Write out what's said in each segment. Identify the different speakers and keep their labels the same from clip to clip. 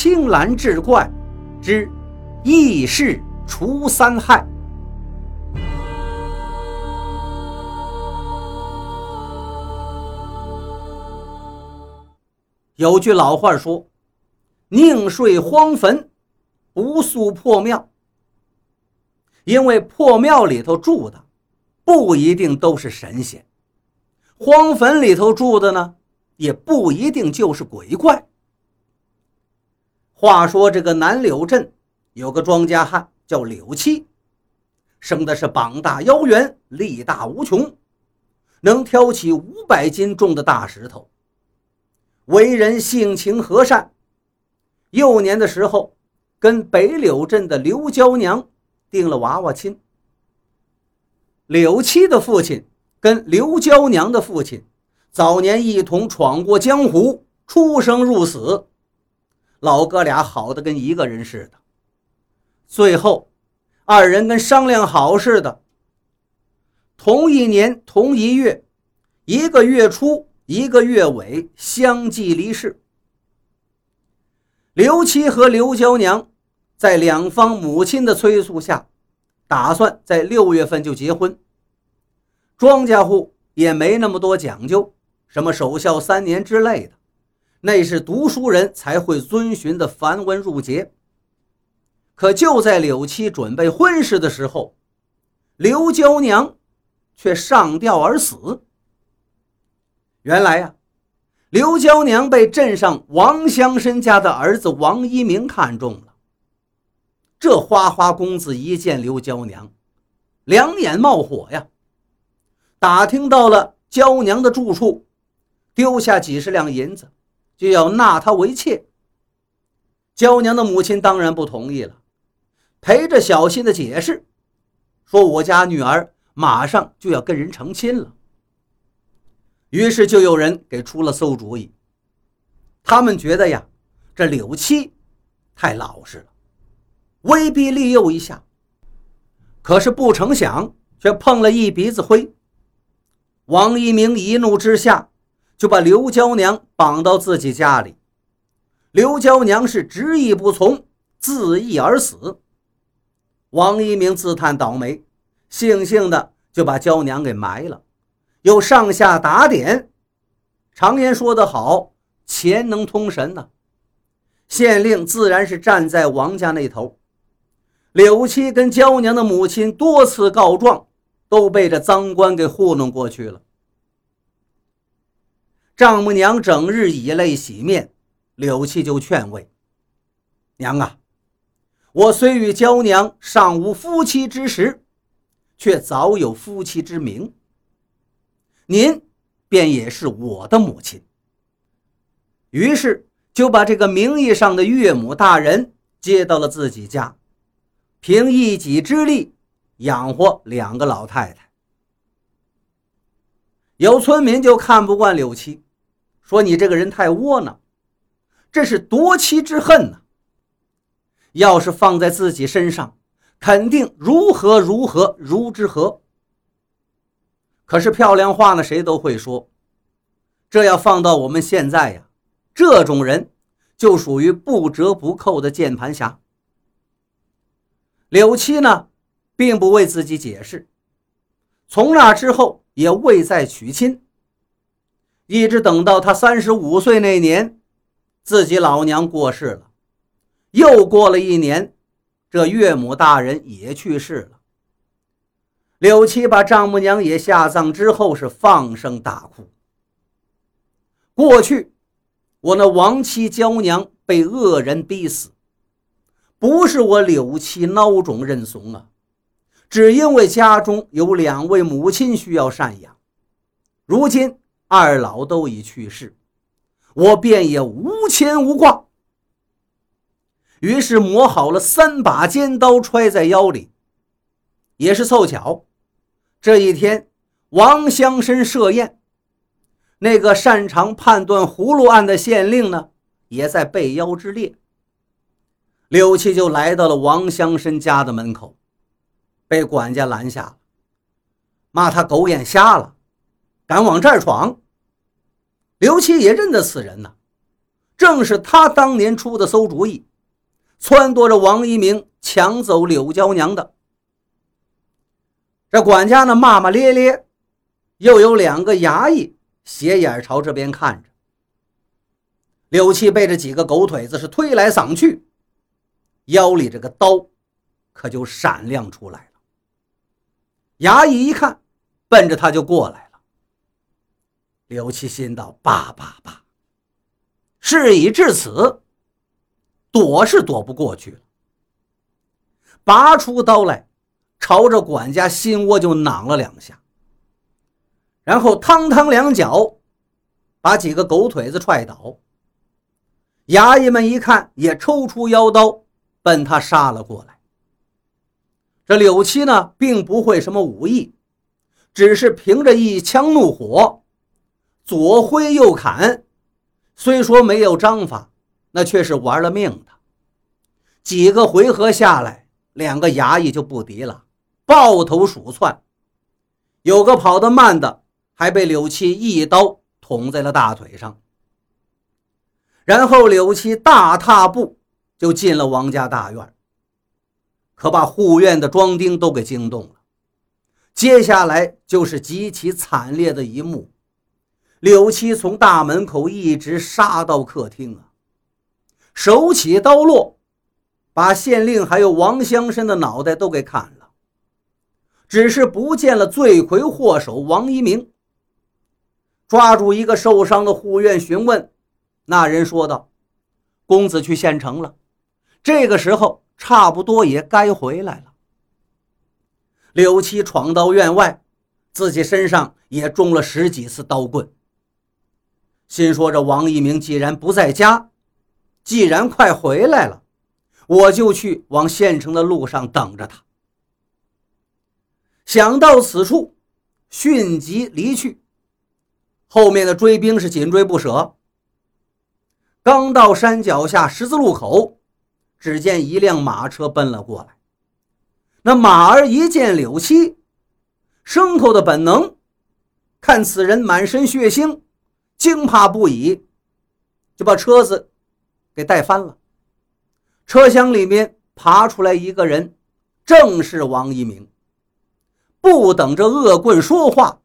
Speaker 1: 青蓝志怪之异事除三害。有句老话说：“宁睡荒坟，不宿破庙。”因为破庙里头住的不一定都是神仙，荒坟里头住的呢，也不一定就是鬼怪。话说这个南柳镇有个庄稼汉叫柳七，生的是膀大腰圆，力大无穷，能挑起五百斤重的大石头。为人性情和善，幼年的时候跟北柳镇的刘娇娘。定了娃娃亲。柳七的父亲跟刘娇娘的父亲早年一同闯过江湖，出生入死，老哥俩好的跟一个人似的。最后，二人跟商量好似的，同一年同一月，一个月初一个月尾相继离世。刘七和刘娇娘。在两方母亲的催促下，打算在六月份就结婚。庄稼户也没那么多讲究，什么守孝三年之类的，那是读书人才会遵循的繁文缛节。可就在柳七准备婚事的时候，刘娇娘却上吊而死。原来呀，刘娇娘被镇上王乡绅家的儿子王一鸣看中了。这花花公子一见刘娇娘，两眼冒火呀！打听到了娇娘的住处，丢下几十两银子，就要纳她为妾。娇娘的母亲当然不同意了，陪着小心的解释，说我家女儿马上就要跟人成亲了。于是就有人给出了馊主意，他们觉得呀，这柳七太老实了。威逼利诱一下，可是不成想却碰了一鼻子灰。王一鸣一怒之下，就把刘娇娘绑到自己家里。刘娇娘是执意不从，自缢而死。王一鸣自叹倒霉，悻悻的就把娇娘给埋了，又上下打点。常言说得好，钱能通神呢。县令自然是站在王家那头。柳七跟娇娘的母亲多次告状，都被这赃官给糊弄过去了。丈母娘整日以泪洗面，柳七就劝慰：“娘啊，我虽与娇娘尚无夫妻之实，却早有夫妻之名。您便也是我的母亲。”于是就把这个名义上的岳母大人接到了自己家。凭一己之力养活两个老太太，有村民就看不惯柳七，说：“你这个人太窝囊，这是夺妻之恨呐！要是放在自己身上，肯定如何如何如之何。可是漂亮话呢，谁都会说。这要放到我们现在呀，这种人就属于不折不扣的键盘侠。”柳七呢，并不为自己解释，从那之后也未再娶亲，一直等到他三十五岁那年，自己老娘过世了，又过了一年，这岳母大人也去世了。柳七把丈母娘也下葬之后，是放声大哭。过去，我那亡妻娇娘被恶人逼死。不是我柳七孬种认怂啊，只因为家中有两位母亲需要赡养，如今二老都已去世，我便也无牵无挂。于是磨好了三把尖刀，揣在腰里。也是凑巧，这一天王乡绅设宴，那个擅长判断葫芦案的县令呢，也在被邀之列。柳七就来到了王乡绅家的门口，被管家拦下了，骂他狗眼瞎了，敢往这儿闯。刘七也认得此人呐，正是他当年出的馊主意，撺掇着王一鸣抢走柳娇娘的。这管家呢骂骂咧咧，又有两个衙役斜眼朝这边看着。柳七被这几个狗腿子是推来搡去，腰里这个刀可就闪亮出来了。衙役一看，奔着他就过来了。柳七心道：罢罢罢，事已至此，躲是躲不过去了。拔出刀来。朝着管家心窝就攮了两下，然后汤汤两脚把几个狗腿子踹倒。衙役们一看，也抽出腰刀奔他杀了过来。这柳七呢，并不会什么武艺，只是凭着一腔怒火，左挥右砍，虽说没有章法，那却是玩了命的。几个回合下来，两个衙役就不敌了。抱头鼠窜，有个跑得慢的，还被柳七一刀捅在了大腿上。然后柳七大踏步就进了王家大院，可把护院的庄丁都给惊动了。接下来就是极其惨烈的一幕：柳七从大门口一直杀到客厅啊，手起刀落，把县令还有王乡绅的脑袋都给砍了。只是不见了罪魁祸首王一鸣。抓住一个受伤的护院询问，那人说道：“公子去县城了，这个时候差不多也该回来了。”柳七闯到院外，自己身上也中了十几次刀棍，心说：“这王一鸣既然不在家，既然快回来了，我就去往县城的路上等着他。”想到此处，迅即离去。后面的追兵是紧追不舍。刚到山脚下十字路口，只见一辆马车奔了过来。那马儿一见柳七，牲口的本能，看此人满身血腥，惊怕不已，就把车子给带翻了。车厢里面爬出来一个人，正是王一鸣。不等着恶棍说话，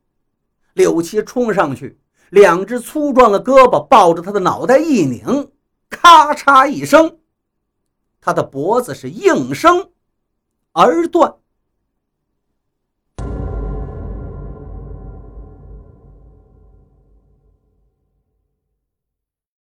Speaker 1: 柳七冲上去，两只粗壮的胳膊抱着他的脑袋一拧，咔嚓一声，他的脖子是应声而断。